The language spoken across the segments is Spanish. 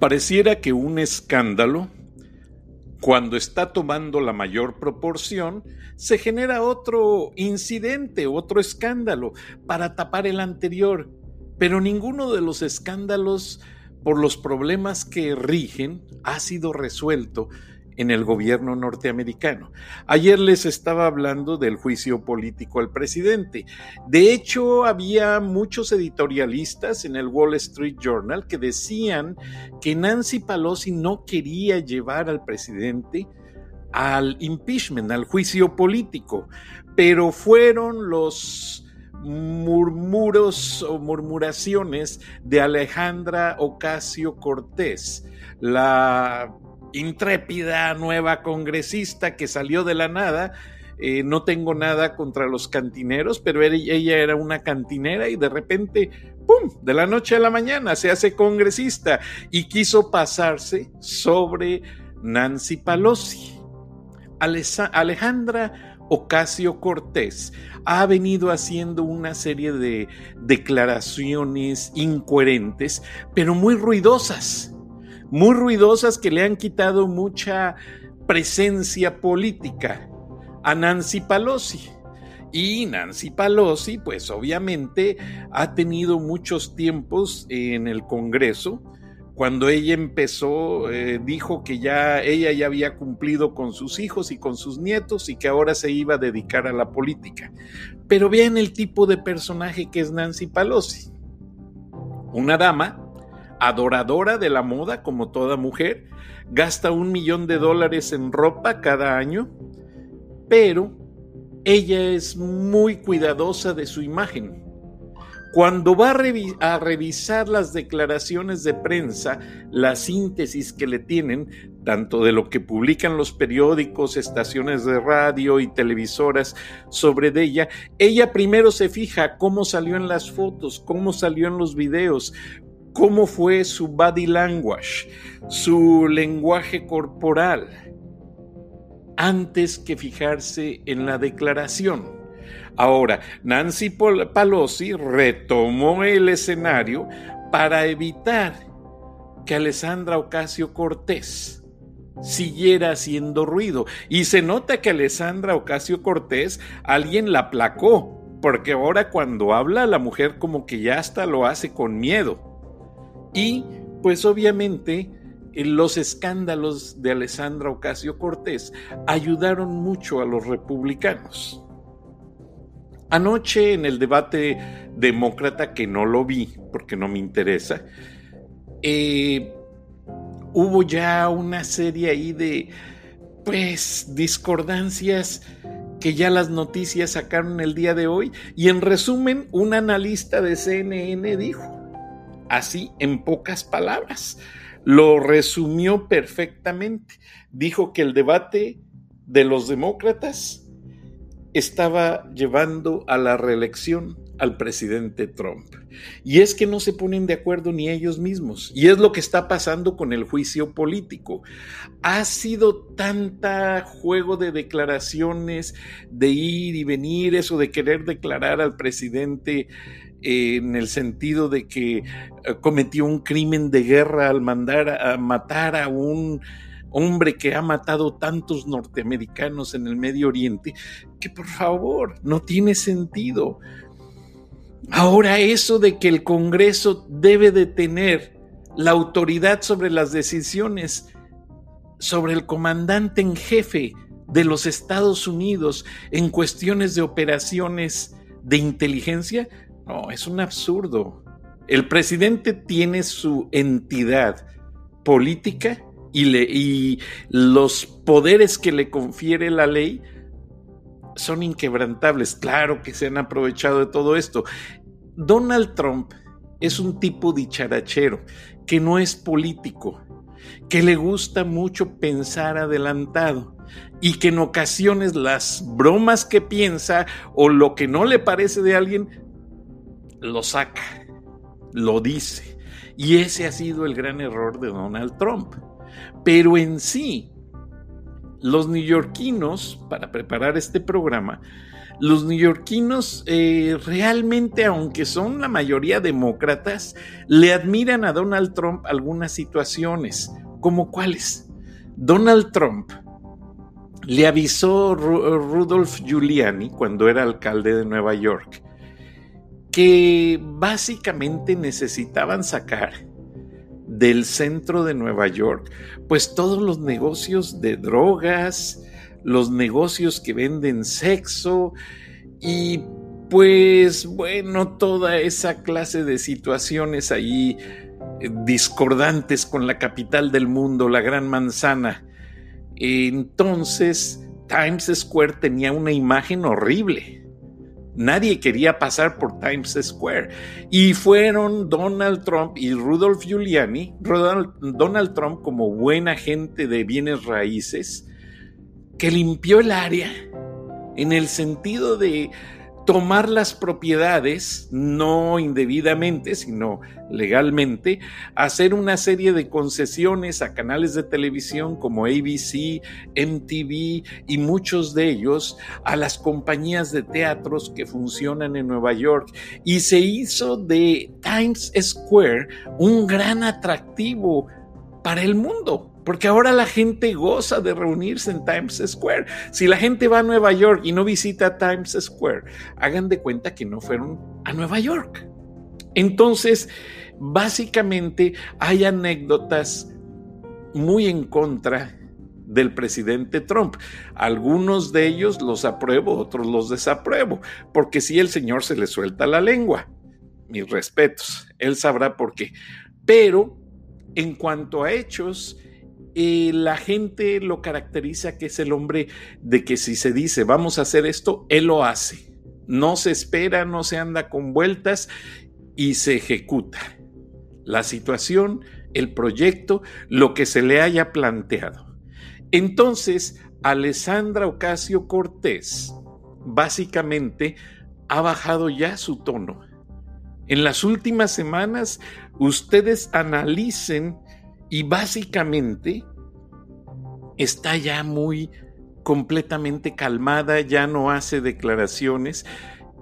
Pareciera que un escándalo, cuando está tomando la mayor proporción, se genera otro incidente, otro escándalo para tapar el anterior. Pero ninguno de los escándalos por los problemas que rigen ha sido resuelto en el gobierno norteamericano. Ayer les estaba hablando del juicio político al presidente. De hecho, había muchos editorialistas en el Wall Street Journal que decían que Nancy Pelosi no quería llevar al presidente al impeachment, al juicio político, pero fueron los murmuros o murmuraciones de Alejandra Ocasio Cortés, la intrépida nueva congresista que salió de la nada. Eh, no tengo nada contra los cantineros, pero ella era una cantinera y de repente, ¡pum!, de la noche a la mañana se hace congresista y quiso pasarse sobre Nancy Pelosi. Alejandra Ocasio Cortés ha venido haciendo una serie de declaraciones incoherentes, pero muy ruidosas muy ruidosas que le han quitado mucha presencia política a Nancy Pelosi. Y Nancy Pelosi, pues obviamente ha tenido muchos tiempos en el Congreso. Cuando ella empezó, eh, dijo que ya ella ya había cumplido con sus hijos y con sus nietos y que ahora se iba a dedicar a la política. Pero vean el tipo de personaje que es Nancy Pelosi. Una dama adoradora de la moda como toda mujer, gasta un millón de dólares en ropa cada año, pero ella es muy cuidadosa de su imagen. Cuando va a, revisar las declaraciones de prensa, la síntesis que le tienen, tanto de lo que publican los periódicos, estaciones de radio y televisoras sobre ella, ella primero se fija cómo salió en las fotos, cómo salió en los videos, cómo fue su body language, su lenguaje corporal, antes que fijarse en la declaración. Ahora, Nancy Pelosi retomó el escenario para evitar que Alessandra Ocasio Cortés siguiera haciendo ruido. Y se nota que Alessandra Ocasio Cortés alguien la aplacó, porque ahora cuando habla la mujer como que ya hasta lo hace con miedo. Y pues obviamente los escándalos de Alessandra Ocasio Cortés ayudaron mucho a los republicanos. Anoche en el debate demócrata, que no lo vi porque no me interesa, eh, hubo ya una serie ahí de, pues, discordancias que ya las noticias sacaron el día de hoy. Y en resumen, un analista de CNN dijo, así en pocas palabras. Lo resumió perfectamente. Dijo que el debate de los demócratas estaba llevando a la reelección al presidente Trump. Y es que no se ponen de acuerdo ni ellos mismos. Y es lo que está pasando con el juicio político. Ha sido tanta juego de declaraciones, de ir y venir, eso de querer declarar al presidente en el sentido de que eh, cometió un crimen de guerra al mandar a matar a un hombre que ha matado tantos norteamericanos en el Medio Oriente, que por favor, no tiene sentido. Ahora eso de que el Congreso debe de tener la autoridad sobre las decisiones sobre el comandante en jefe de los Estados Unidos en cuestiones de operaciones de inteligencia, no, es un absurdo. El presidente tiene su entidad política y, y los poderes que le confiere la ley son inquebrantables. Claro que se han aprovechado de todo esto. Donald Trump es un tipo dicharachero que no es político, que le gusta mucho pensar adelantado y que en ocasiones las bromas que piensa o lo que no le parece de alguien lo saca, lo dice. Y ese ha sido el gran error de Donald Trump. Pero en sí, los neoyorquinos, para preparar este programa, los neoyorquinos eh, realmente, aunque son la mayoría demócratas, le admiran a Donald Trump algunas situaciones, como cuáles. Donald Trump le avisó Rudolf Giuliani cuando era alcalde de Nueva York que básicamente necesitaban sacar del centro de Nueva York, pues todos los negocios de drogas, los negocios que venden sexo y pues bueno, toda esa clase de situaciones ahí eh, discordantes con la capital del mundo, la Gran Manzana. Entonces, Times Square tenía una imagen horrible Nadie quería pasar por Times Square. Y fueron Donald Trump y Rudolph Giuliani, Donald Trump como buena gente de bienes raíces, que limpió el área en el sentido de tomar las propiedades, no indebidamente, sino legalmente, hacer una serie de concesiones a canales de televisión como ABC, MTV y muchos de ellos a las compañías de teatros que funcionan en Nueva York. Y se hizo de Times Square un gran atractivo para el mundo. Porque ahora la gente goza de reunirse en Times Square. Si la gente va a Nueva York y no visita Times Square, hagan de cuenta que no fueron a Nueva York. Entonces, básicamente hay anécdotas muy en contra del presidente Trump. Algunos de ellos los apruebo, otros los desapruebo, porque si el señor se le suelta la lengua, mis respetos, él sabrá por qué. Pero en cuanto a hechos, la gente lo caracteriza que es el hombre de que si se dice vamos a hacer esto, él lo hace. No se espera, no se anda con vueltas y se ejecuta. La situación, el proyecto, lo que se le haya planteado. Entonces, Alessandra Ocasio Cortés básicamente ha bajado ya su tono. En las últimas semanas, ustedes analicen y básicamente está ya muy completamente calmada, ya no hace declaraciones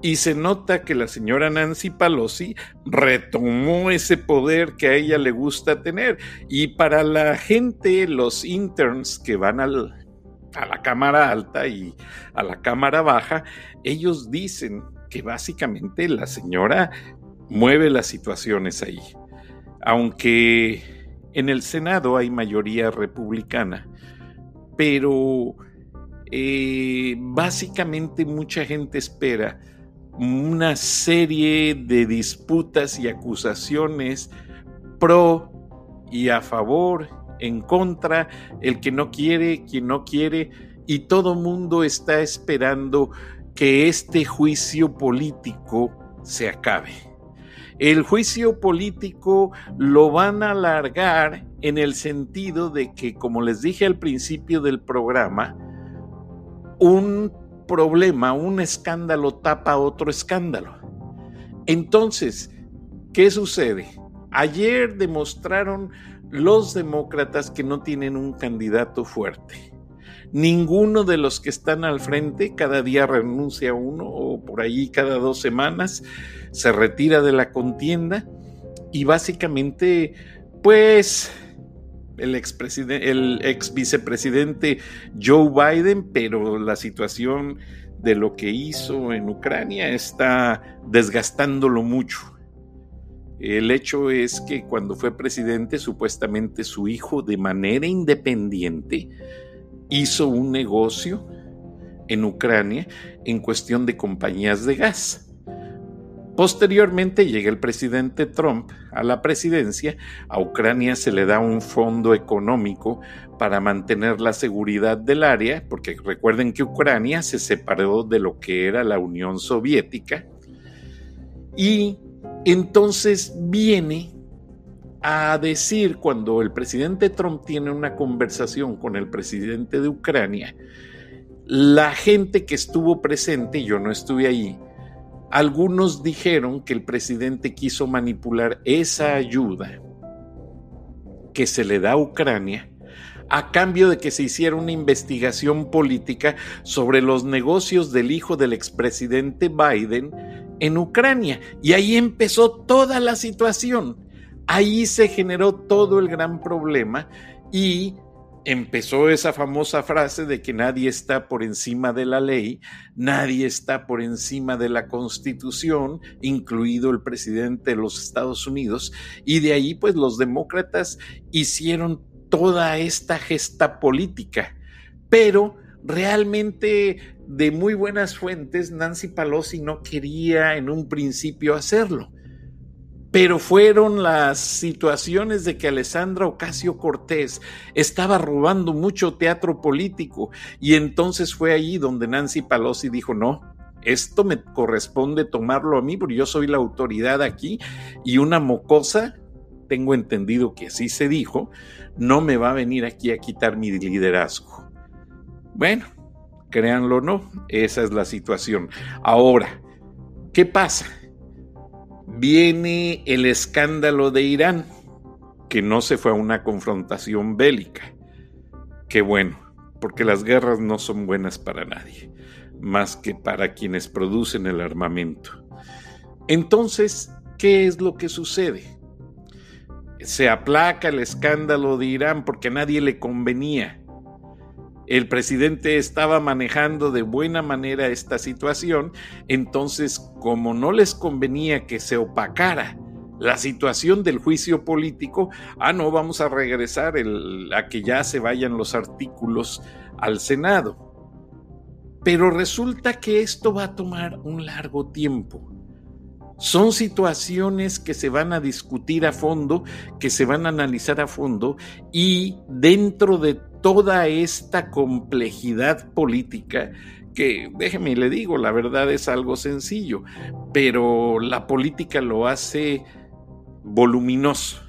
y se nota que la señora Nancy Pelosi retomó ese poder que a ella le gusta tener. Y para la gente, los interns que van a la Cámara Alta y a la Cámara Baja, ellos dicen que básicamente la señora mueve las situaciones ahí. Aunque en el Senado hay mayoría republicana, pero eh, básicamente mucha gente espera una serie de disputas y acusaciones pro y a favor, en contra, el que no quiere, quien no quiere, y todo mundo está esperando que este juicio político se acabe. El juicio político lo van a alargar en el sentido de que, como les dije al principio del programa, un problema, un escándalo tapa otro escándalo. Entonces, ¿qué sucede? Ayer demostraron los demócratas que no tienen un candidato fuerte. Ninguno de los que están al frente cada día renuncia uno o por ahí cada dos semanas se retira de la contienda y básicamente pues el ex, el ex vicepresidente Joe Biden, pero la situación de lo que hizo en Ucrania está desgastándolo mucho. El hecho es que cuando fue presidente, supuestamente su hijo de manera independiente hizo un negocio en Ucrania en cuestión de compañías de gas. Posteriormente llega el presidente Trump a la presidencia, a Ucrania se le da un fondo económico para mantener la seguridad del área, porque recuerden que Ucrania se separó de lo que era la Unión Soviética, y entonces viene a decir cuando el presidente Trump tiene una conversación con el presidente de Ucrania, la gente que estuvo presente, yo no estuve ahí, algunos dijeron que el presidente quiso manipular esa ayuda que se le da a Ucrania a cambio de que se hiciera una investigación política sobre los negocios del hijo del expresidente Biden en Ucrania. Y ahí empezó toda la situación. Ahí se generó todo el gran problema y empezó esa famosa frase de que nadie está por encima de la ley, nadie está por encima de la constitución, incluido el presidente de los Estados Unidos, y de ahí pues los demócratas hicieron toda esta gesta política, pero realmente de muy buenas fuentes Nancy Pelosi no quería en un principio hacerlo pero fueron las situaciones de que Alessandra Ocasio Cortés estaba robando mucho teatro político y entonces fue allí donde Nancy Pelosi dijo, no, esto me corresponde tomarlo a mí porque yo soy la autoridad aquí y una mocosa, tengo entendido que así se dijo, no me va a venir aquí a quitar mi liderazgo. Bueno, créanlo o no, esa es la situación. Ahora, ¿qué pasa? Viene el escándalo de Irán, que no se fue a una confrontación bélica. Qué bueno, porque las guerras no son buenas para nadie, más que para quienes producen el armamento. Entonces, ¿qué es lo que sucede? Se aplaca el escándalo de Irán porque a nadie le convenía el presidente estaba manejando de buena manera esta situación, entonces como no les convenía que se opacara la situación del juicio político, ah, no, vamos a regresar a que ya se vayan los artículos al Senado. Pero resulta que esto va a tomar un largo tiempo. Son situaciones que se van a discutir a fondo, que se van a analizar a fondo y dentro de toda esta complejidad política que, déjeme le digo, la verdad es algo sencillo, pero la política lo hace voluminoso,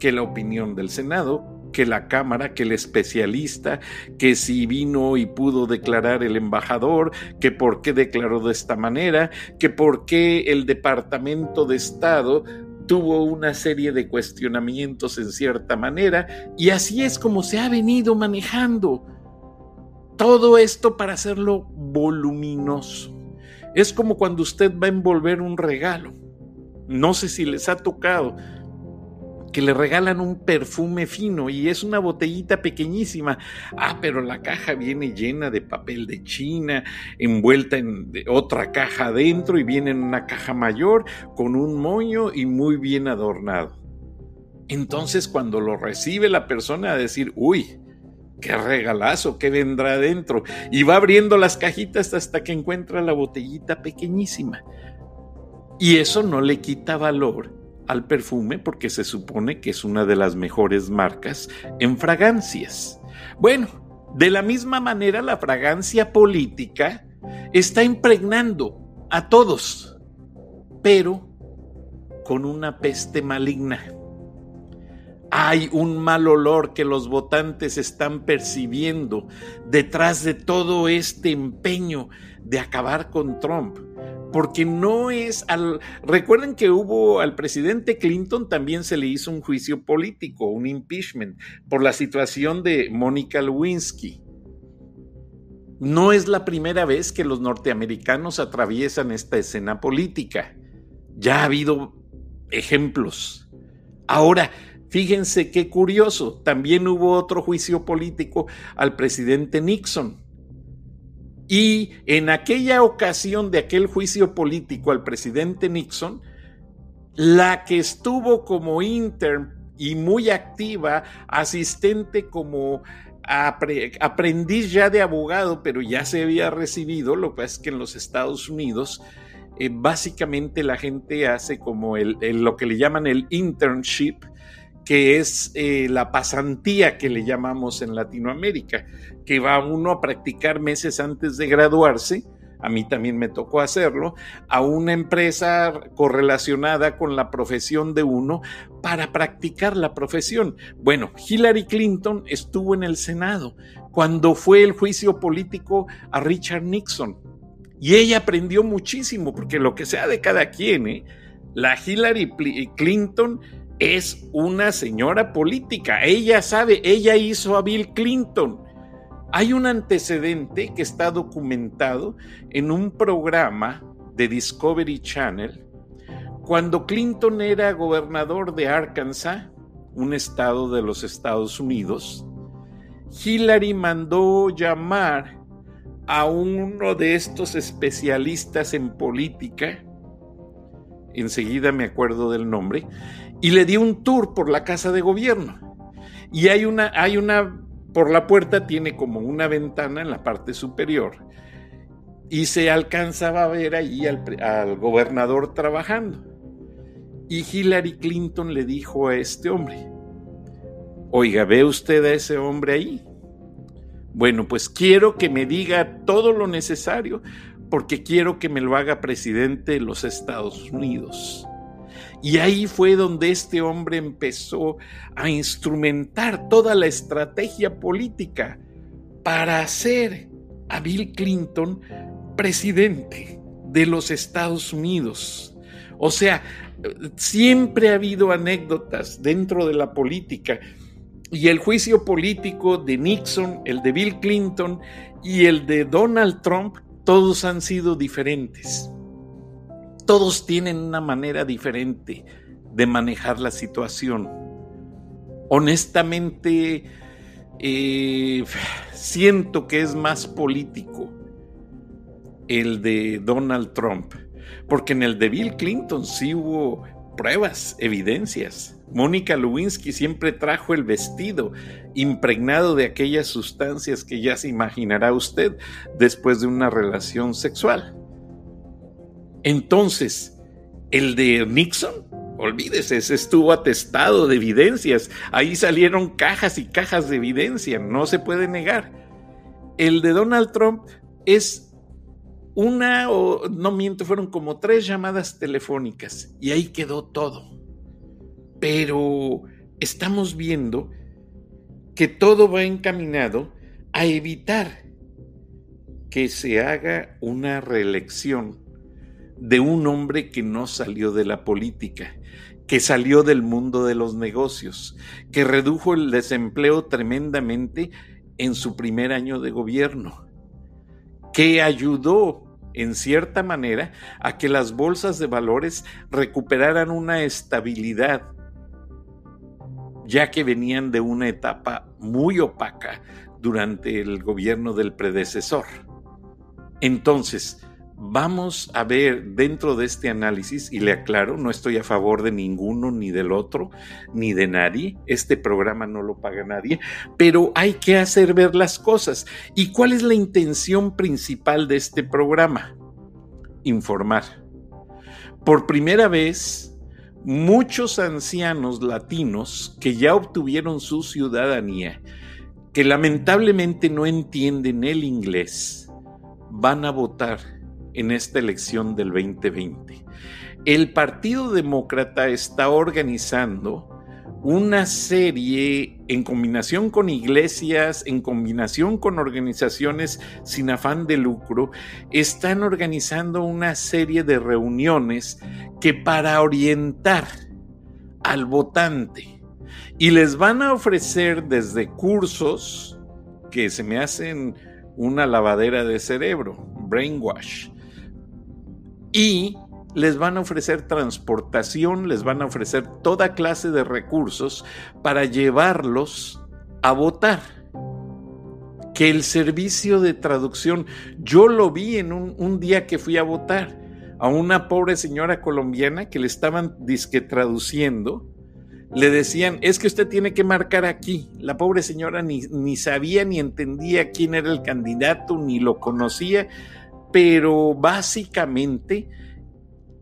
que la opinión del Senado, que la Cámara, que el especialista, que si vino y pudo declarar el embajador, que por qué declaró de esta manera, que por qué el Departamento de Estado tuvo una serie de cuestionamientos en cierta manera y así es como se ha venido manejando todo esto para hacerlo voluminoso. Es como cuando usted va a envolver un regalo. No sé si les ha tocado que le regalan un perfume fino y es una botellita pequeñísima. Ah, pero la caja viene llena de papel de China, envuelta en otra caja adentro y viene en una caja mayor con un moño y muy bien adornado. Entonces cuando lo recibe la persona a decir, uy, qué regalazo, qué vendrá adentro. Y va abriendo las cajitas hasta que encuentra la botellita pequeñísima. Y eso no le quita valor al perfume porque se supone que es una de las mejores marcas en fragancias. Bueno, de la misma manera la fragancia política está impregnando a todos, pero con una peste maligna. Hay un mal olor que los votantes están percibiendo detrás de todo este empeño de acabar con Trump porque no es al... Recuerden que hubo al presidente Clinton también se le hizo un juicio político, un impeachment, por la situación de Mónica Lewinsky. No es la primera vez que los norteamericanos atraviesan esta escena política. Ya ha habido ejemplos. Ahora, fíjense qué curioso, también hubo otro juicio político al presidente Nixon y en aquella ocasión de aquel juicio político al presidente Nixon, la que estuvo como intern y muy activa, asistente como aprendiz ya de abogado, pero ya se había recibido, lo que es que en los Estados Unidos eh, básicamente la gente hace como lo que le llaman el internship, que es eh, la pasantía que le llamamos en Latinoamérica, que va uno a practicar meses antes de graduarse, a mí también me tocó hacerlo, a una empresa correlacionada con la profesión de uno para practicar la profesión. Bueno, Hillary Clinton estuvo en el Senado cuando fue el juicio político a Richard Nixon. Y ella aprendió muchísimo, porque lo que sea de cada quien, ¿eh? la Hillary Clinton es una señora política. Ella sabe, ella hizo a Bill Clinton. Hay un antecedente que está documentado en un programa de Discovery Channel cuando Clinton era gobernador de Arkansas, un estado de los Estados Unidos. Hillary mandó llamar a uno de estos especialistas en política, enseguida me acuerdo del nombre, y le dio un tour por la casa de gobierno. Y hay una, hay una, por la puerta tiene como una ventana en la parte superior y se alcanzaba a ver ahí al, al gobernador trabajando. Y Hillary Clinton le dijo a este hombre, oiga, ¿ve usted a ese hombre ahí? Bueno, pues quiero que me diga todo lo necesario porque quiero que me lo haga presidente de los Estados Unidos. Y ahí fue donde este hombre empezó a instrumentar toda la estrategia política para hacer a Bill Clinton presidente de los Estados Unidos. O sea, siempre ha habido anécdotas dentro de la política y el juicio político de Nixon, el de Bill Clinton y el de Donald Trump, todos han sido diferentes todos tienen una manera diferente de manejar la situación. Honestamente, eh, siento que es más político el de Donald Trump, porque en el de Bill Clinton sí hubo pruebas, evidencias. Mónica Lewinsky siempre trajo el vestido impregnado de aquellas sustancias que ya se imaginará usted después de una relación sexual. Entonces, el de Nixon, olvídese, ese estuvo atestado de evidencias. Ahí salieron cajas y cajas de evidencia, no se puede negar. El de Donald Trump es una, o no miento, fueron como tres llamadas telefónicas y ahí quedó todo. Pero estamos viendo que todo va encaminado a evitar que se haga una reelección de un hombre que no salió de la política, que salió del mundo de los negocios, que redujo el desempleo tremendamente en su primer año de gobierno, que ayudó en cierta manera a que las bolsas de valores recuperaran una estabilidad, ya que venían de una etapa muy opaca durante el gobierno del predecesor. Entonces, vamos a ver dentro de este análisis, y le aclaro, no estoy a favor de ninguno, ni del otro, ni de nadie, este programa no lo paga nadie, pero hay que hacer ver las cosas. ¿Y cuál es la intención principal de este programa? Informar. Por primera vez, muchos ancianos latinos que ya obtuvieron su ciudadanía, que lamentablemente no entienden el inglés, van a votar en esta elección del 2020. El Partido Demócrata está organizando una serie en combinación con iglesias, en combinación con organizaciones sin afán de lucro, están organizando una serie de reuniones que para orientar al votante y les van a ofrecer desde cursos que se me hacen una lavadera de cerebro, brainwash, y les van a ofrecer transportación, les van a ofrecer toda clase de recursos para llevarlos a votar. Que el servicio de traducción, yo lo vi en un, día que fui a votar a una pobre señora colombiana que le estaban disque traduciendo, le decían, es que usted tiene que marcar aquí. La pobre señora ni, ni sabía ni entendía quién era el candidato, ni lo conocía pero básicamente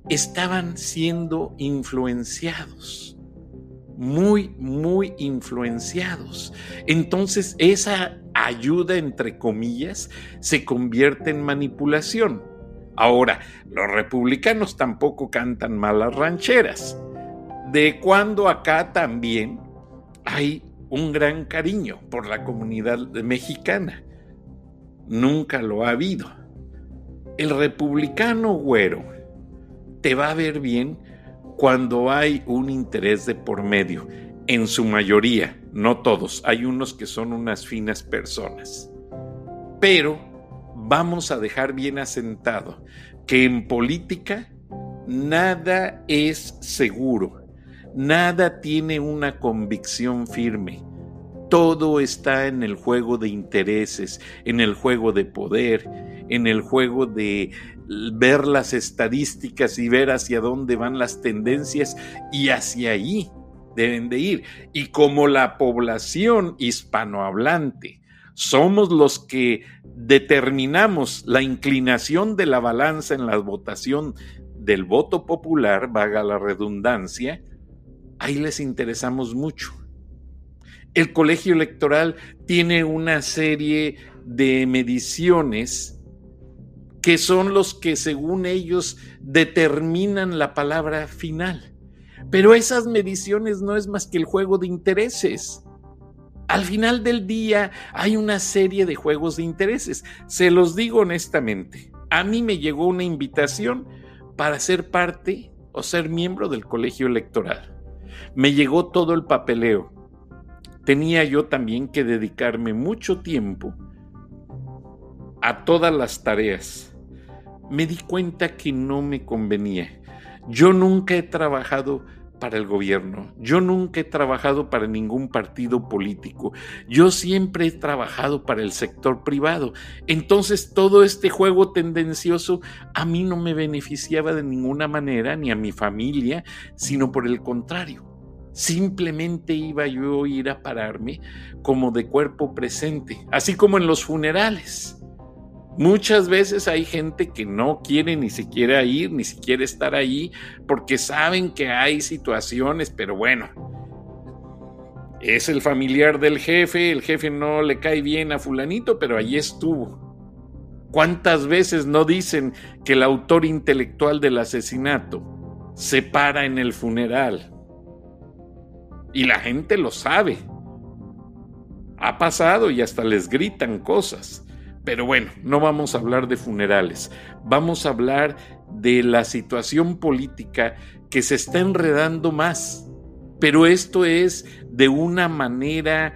estaban siendo influenciados, muy, muy influenciados. Entonces esa ayuda, entre comillas, se convierte en manipulación. Ahora, los republicanos tampoco cantan malas rancheras. De cuando acá también hay un gran cariño por la comunidad mexicana. Nunca lo ha habido el republicano güero te va a ver bien cuando hay un interés de por medio, en su mayoría, no todos, hay unos que son unas finas personas. Pero vamos a dejar bien asentado que en política nada es seguro, nada tiene una convicción firme. Todo está en el juego de intereses, en el juego de poder, en el juego de ver las estadísticas y ver hacia dónde van las tendencias y hacia ahí deben de ir. Y como la población hispanohablante somos los que determinamos la inclinación de la balanza en la votación del voto popular, vaga la redundancia, ahí les interesamos mucho. El colegio electoral tiene una serie de mediciones que son los que según ellos determinan la palabra final. Pero esas mediciones no es más que el juego de intereses. Al final del día hay una serie de juegos de intereses. Se los digo honestamente. A mí me llegó una invitación para ser parte o ser miembro del colegio electoral. Me llegó todo el papeleo tenía yo también que dedicarme mucho tiempo a todas las tareas. Me di cuenta que no me convenía. Yo nunca he trabajado para el gobierno. Yo nunca he trabajado para ningún partido político. Yo siempre he trabajado para el sector privado. Entonces todo este juego tendencioso a mí no me beneficiaba de ninguna manera, ni a mi familia, sino por el contrario. Simplemente iba yo a ir a pararme como de cuerpo presente, así como en los funerales. Muchas veces hay gente que no quiere ni siquiera ir, ni siquiera estar ahí, porque saben que hay situaciones, pero bueno, es el familiar del jefe, el jefe no le cae bien a fulanito, pero allí estuvo. ¿Cuántas veces no dicen que el autor intelectual del asesinato se para en el funeral? Y la gente lo sabe. Ha pasado y hasta les gritan cosas. Pero bueno, no vamos a hablar de funerales, vamos a hablar de la situación política que se está enredando más. Pero esto es de una manera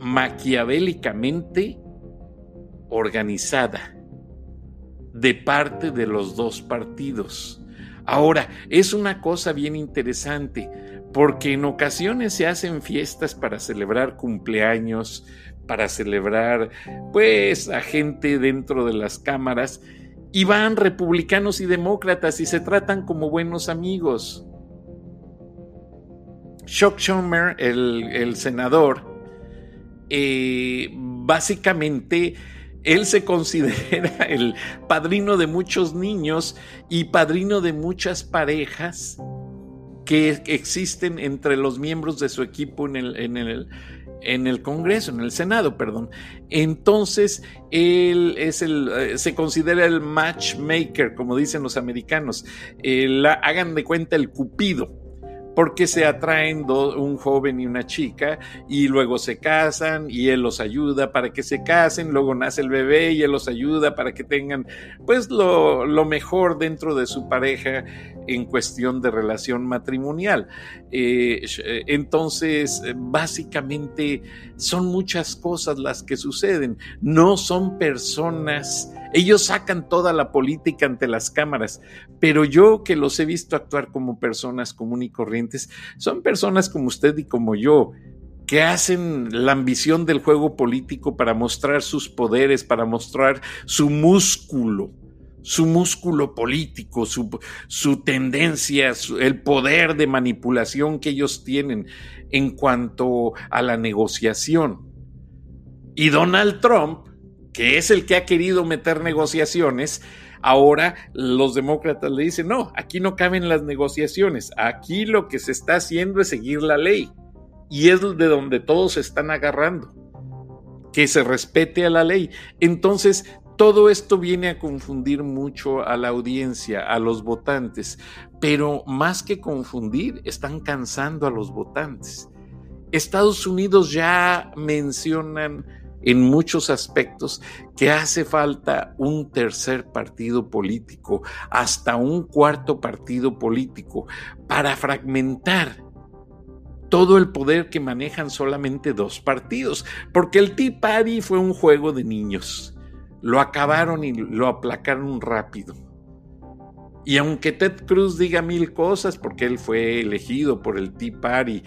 maquiavélicamente organizada de parte de los dos partidos. Ahora, es una cosa bien interesante porque en ocasiones se hacen fiestas para celebrar cumpleaños, para celebrar pues a gente dentro de las cámaras y van republicanos y demócratas y se tratan como buenos amigos. Chuck Schumer, el, senador, eh, básicamente él se considera el padrino de muchos niños y padrino de muchas parejas que existen entre los miembros de su equipo en el, en el, en el Congreso, en el Senado, perdón. Entonces, él es el, eh, se considera el matchmaker, como dicen los americanos. hagan de cuenta el cupido porque se atraen un joven y una chica y luego se casan y él los ayuda para que se casen, luego nace el bebé y él los ayuda para que tengan pues lo, lo mejor dentro de su pareja en cuestión de relación matrimonial. Eh, eh, entonces, básicamente son muchas cosas las que suceden, no son personas ellos sacan toda la política ante las cámaras, pero yo que los he visto actuar como personas comunes y son personas como usted y como yo, que hacen la ambición del juego político para mostrar sus poderes, para mostrar su músculo, su músculo político, su tendencia, el poder de manipulación que ellos tienen en cuanto a la negociación. Y Donald Trump que es el que ha querido meter negociaciones, ahora los demócratas le dicen, no, aquí no caben las negociaciones, aquí lo que se está haciendo es seguir la ley. Y es de donde todos se están agarrando, que se respete a la ley. Entonces, todo esto viene a confundir mucho a la audiencia, a los votantes, pero más que confundir, están cansando a los votantes. Estados Unidos ya mencionan en muchos aspectos que hace falta un tercer partido político, hasta un cuarto partido político, para fragmentar todo el poder que manejan solamente dos partidos, porque el Tea Party fue un juego de niños. Lo acabaron y lo aplacaron rápido. Y aunque Ted Cruz diga mil cosas, porque él fue elegido por el Tea Party,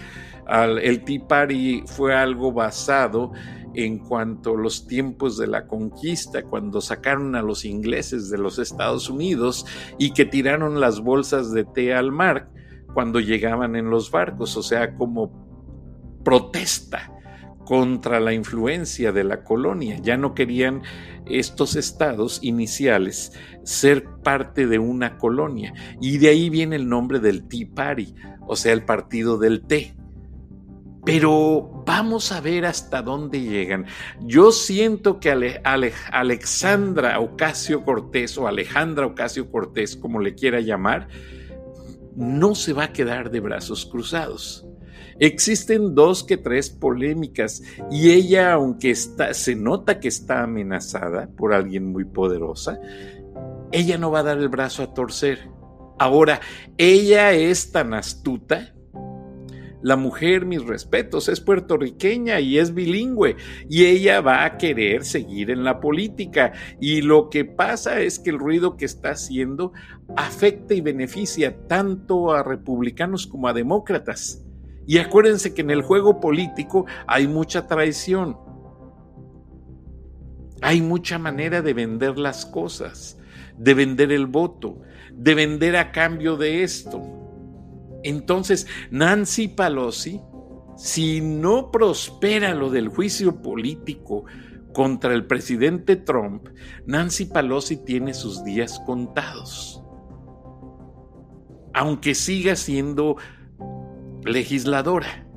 el Tea Party fue algo basado en cuanto a los tiempos de la conquista, cuando sacaron a los ingleses de los Estados Unidos y que tiraron las bolsas de té al mar cuando llegaban en los barcos, o sea, como protesta contra la influencia de la colonia. Ya no querían estos estados iniciales ser parte de una colonia. Y de ahí viene el nombre del Tea Party, o sea, el partido del té. Pero vamos a ver hasta dónde llegan. Yo siento que Alexandra Ocasio Cortés o Alejandra Ocasio Cortés, como le quiera llamar, no se va a quedar de brazos cruzados. Existen dos que tres polémicas y ella, aunque está, se nota que está amenazada por alguien muy poderosa, ella no va a dar el brazo a torcer. Ahora, ella es tan astuta la mujer, mis respetos, es puertorriqueña y es bilingüe y ella va a querer seguir en la política. Y lo que pasa es que el ruido que está haciendo afecta y beneficia tanto a republicanos como a demócratas. Y acuérdense que en el juego político hay mucha traición. Hay mucha manera de vender las cosas, de vender el voto, de vender a cambio de esto. Entonces, Nancy Pelosi, si no prospera lo del juicio político contra el presidente Trump, Nancy Pelosi tiene sus días contados. Aunque siga siendo legisladora,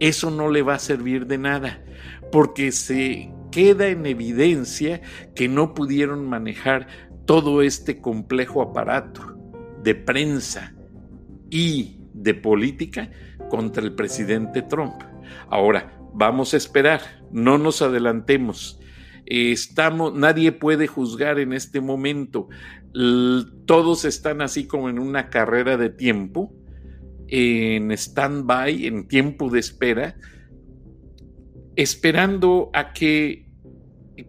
eso no le va a servir de nada, porque se queda en evidencia que no pudieron manejar todo este complejo aparato de prensa, y de política contra el presidente Trump. Ahora, vamos a esperar, no nos adelantemos. Estamos, nadie puede juzgar en este momento. Todos están así como en una carrera de tiempo, en stand-by, en tiempo de espera, esperando a que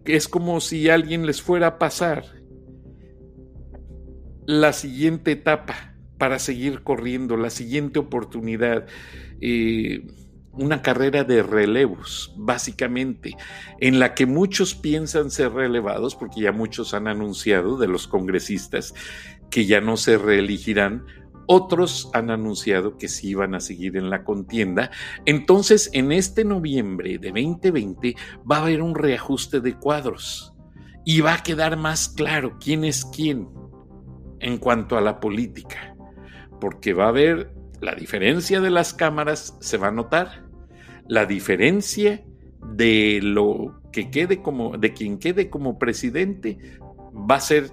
es como si alguien les fuera a pasar la siguiente etapa para seguir corriendo, la siguiente oportunidad. Eh, una carrera de relevos, básicamente, en la que muchos piensan ser relevados, porque ya muchos han anunciado de los congresistas que ya no se reelegirán, otros han anunciado que sí iban a seguir en la contienda. Entonces, en este noviembre de 2020 va a haber un reajuste de cuadros y va a quedar más claro quién es quién en cuanto a la política porque va a haber la diferencia de las cámaras, se va a notar, la diferencia de lo que quede como, de quien quede como presidente, va a ser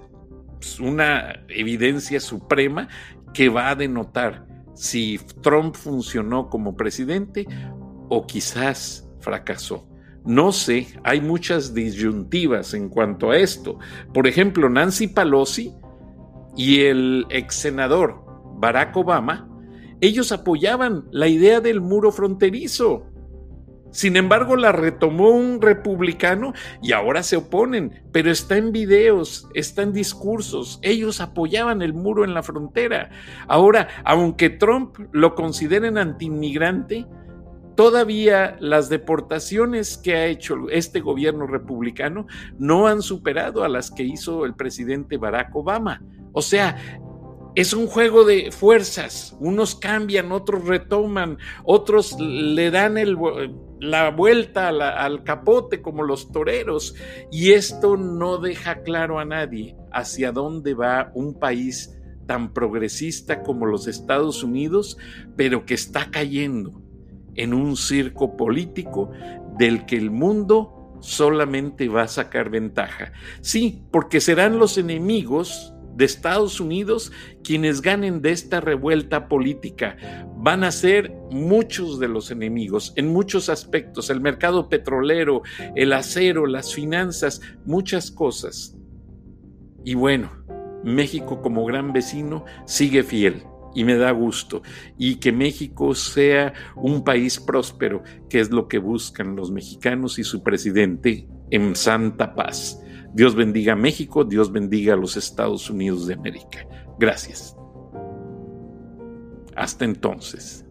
una evidencia suprema que va a denotar si Trump funcionó como presidente o quizás fracasó. No sé, hay muchas disyuntivas en cuanto a esto. Por ejemplo, Nancy Pelosi y el ex senador Barack Obama, ellos apoyaban la idea del muro fronterizo. Sin embargo, la retomó un republicano y ahora se oponen, pero está en videos, está en discursos. Ellos apoyaban el muro en la frontera. Ahora, aunque Trump lo consideren antiinmigrante, todavía las deportaciones que ha hecho este gobierno republicano no han superado a las que hizo el presidente Barack Obama. O sea, es un juego de fuerzas. Unos cambian, otros retoman, otros le dan la vuelta al capote como los toreros. Y esto no deja claro a nadie hacia dónde va un país tan progresista como los Estados Unidos, pero que está cayendo en un circo político del que el mundo solamente va a sacar ventaja. Sí, porque serán los enemigos de Estados Unidos, quienes ganen de esta revuelta política van a ser muchos de los enemigos en muchos aspectos, el mercado petrolero, el acero, las finanzas, muchas cosas. Y bueno, México como gran vecino sigue fiel y me da gusto. Y que México sea un país próspero, que es lo que buscan los mexicanos y su presidente en santa paz. Dios bendiga a México, Dios bendiga a los Estados Unidos de América. Gracias. Hasta entonces.